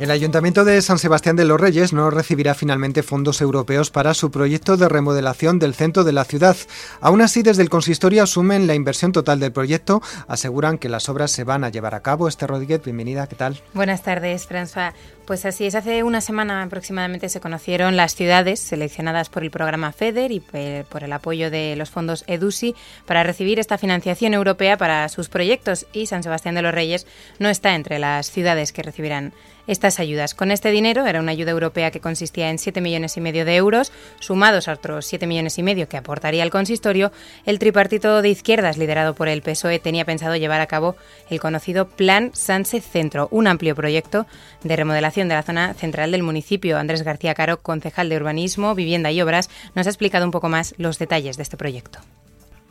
El Ayuntamiento de San Sebastián de los Reyes no recibirá finalmente fondos europeos para su proyecto de remodelación del centro de la ciudad. Aún así, desde el consistorio asumen la inversión total del proyecto, aseguran que las obras se van a llevar a cabo. Este Rodríguez, bienvenida, ¿qué tal? Buenas tardes, François. Pues así es, hace una semana aproximadamente se conocieron las ciudades seleccionadas por el programa FEDER y por el apoyo de los fondos EDUSI para recibir esta financiación europea para sus proyectos y San Sebastián de los Reyes no está entre las ciudades que recibirán estas ayudas. Con este dinero, era una ayuda europea que consistía en 7 millones y medio de euros, sumados a otros 7 millones y medio que aportaría el consistorio, el tripartito de izquierdas liderado por el PSOE tenía pensado llevar a cabo el conocido Plan Sánchez Centro, un amplio proyecto de remodelación de la zona central del municipio. Andrés García Caro, concejal de Urbanismo, Vivienda y Obras, nos ha explicado un poco más los detalles de este proyecto.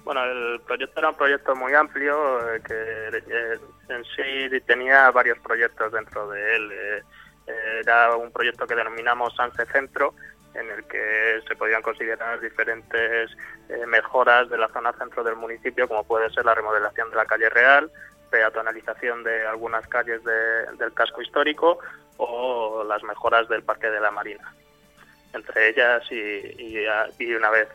Bueno, el proyecto era un proyecto muy amplio eh, que eh, en sí tenía varios proyectos dentro de él. Eh, era un proyecto que denominamos Sanse Centro, en el que se podían considerar diferentes mejoras de la zona centro del municipio, como puede ser la remodelación de la calle Real, peatonalización de algunas calles del casco histórico o las mejoras del Parque de la Marina entre ellas y, y, una vez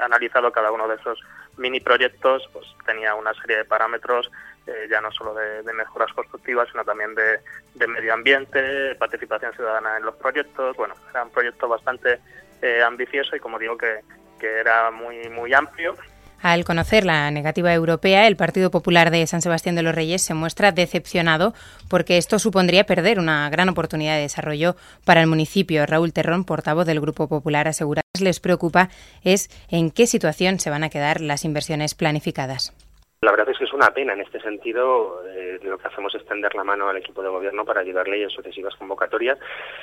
analizado cada uno de esos mini proyectos pues tenía una serie de parámetros eh, ya no solo de, mejoras constructivas sino también de, medio ambiente participación ciudadana en los proyectos. Bueno era un proyecto bastante eh, ambicioso y como digo que, que era muy muy amplio al conocer la negativa europea, el Partido Popular de San Sebastián de los Reyes se muestra decepcionado porque esto supondría perder una gran oportunidad de desarrollo para el municipio. Raúl Terrón, portavoz del Grupo Popular, asegura que les preocupa es en qué situación se van a quedar las inversiones planificadas. La verdad es que es una pena en este sentido. Eh, lo que hacemos es tender la mano al equipo de gobierno para ayudarle en sucesivas convocatorias,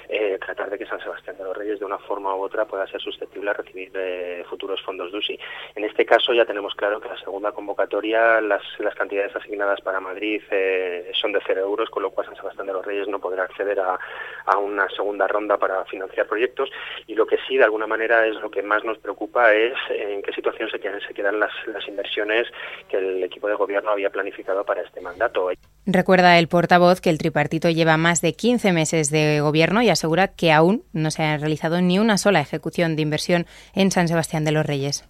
eh, tratar de que San Sebastián de los Reyes de una forma u otra pueda ser susceptible a recibir eh, futuros fondos DUSI. En este caso ya tenemos claro que la segunda convocatoria, las, las cantidades asignadas para Madrid son de cero euros, con lo cual San Sebastián de los Reyes no podrá acceder a, a, una segunda ronda para financiar proyectos. Y lo que sí, de alguna manera, es lo que más nos preocupa es en qué situación se quedan, se quedan las, las inversiones que el equipo de gobierno había planificado para este mandato. Recuerda el portavoz que el tripartito lleva más de 15 meses de gobierno y asegura que aún no se ha realizado ni una sola ejecución de inversión en San Sebastián de los Reyes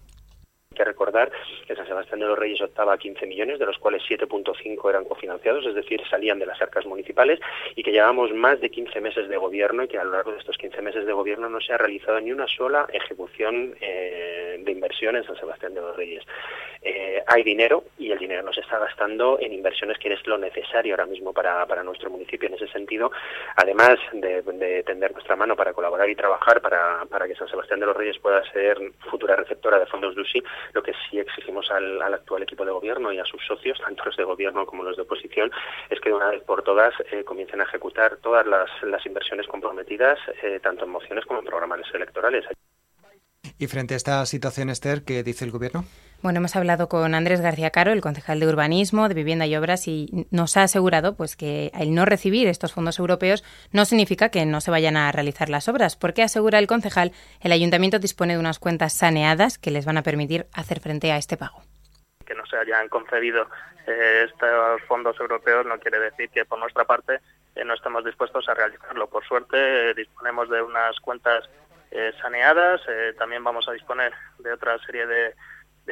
que San Sebastián de los Reyes optaba a 15 millones, de los cuales 7.5 eran cofinanciados, es decir, salían de las arcas municipales, y que llevamos más de 15 meses de gobierno y que a lo largo de estos 15 meses de gobierno no se ha realizado ni una sola ejecución eh, de inversión en San Sebastián de los Reyes. Eh, hay dinero y el dinero no se está gastando en inversiones que es lo necesario ahora mismo para, nuestro municipio. En ese sentido, además de, de, tender nuestra mano para colaborar y trabajar para, para que San Sebastián de los Reyes pueda ser futura receptora de fondos DUSI, lo que sí exigimos al, actual equipo de gobierno y a sus socios, tanto los de gobierno como los de oposición, es que de una vez por todas eh, comiencen a ejecutar todas las, inversiones comprometidas, eh, tanto en mociones como en programas electorales. Y frente a esta situación, Esther, ¿qué dice el Gobierno? Bueno, hemos hablado con Andrés García Caro, el concejal de Urbanismo, de Vivienda y Obras, y nos ha asegurado pues, que el no recibir estos fondos europeos no significa que no se vayan a realizar las obras, porque asegura el concejal, el ayuntamiento dispone de unas cuentas saneadas que les van a permitir hacer frente a este pago. Que no se hayan concedido eh, estos fondos europeos no quiere decir que por nuestra parte eh, no estemos dispuestos a realizarlo. Por suerte disponemos de unas cuentas eh, saneadas. Eh, también vamos a disponer de otra serie de,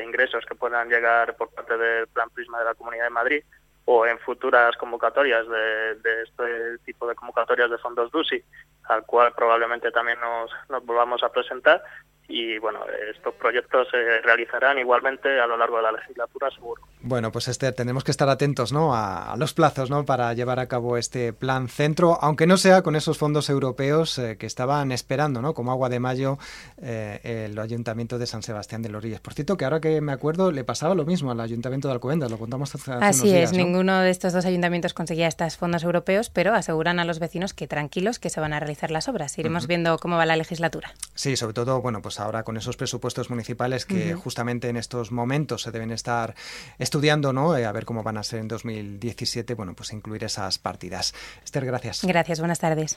ingresos que puedan llegar por parte del Plan Prisma de la Comunidad de Madrid o en futuras convocatorias de, este tipo de convocatorias de fondos DUSI, al cual probablemente también nos, nos volvamos a presentar y bueno, estos proyectos se realizarán igualmente a lo largo de la legislatura, seguro. Bueno, pues Esther, tenemos que estar atentos ¿no? a, los plazos ¿no? para llevar a cabo este plan centro, aunque no sea con esos fondos europeos eh, que estaban esperando, ¿no? como agua de mayo, eh, el Ayuntamiento de San Sebastián de los Reyes. Por cierto, que ahora que me acuerdo, le pasaba lo mismo al Ayuntamiento de Alcobendas, lo contamos hace, Así es, ninguno de estos dos ayuntamientos conseguía estos fondos europeos, pero aseguran a los vecinos que tranquilos que se van a realizar las obras. Iremos viendo cómo va la legislatura. Sí, sobre todo, bueno, pues ahora con esos presupuestos municipales que justamente en estos momentos se deben estar estudiando, ¿no? Eh, a ver cómo van a ser en 2017, bueno, pues incluir esas partidas. Esther, gracias. Gracias, buenas tardes.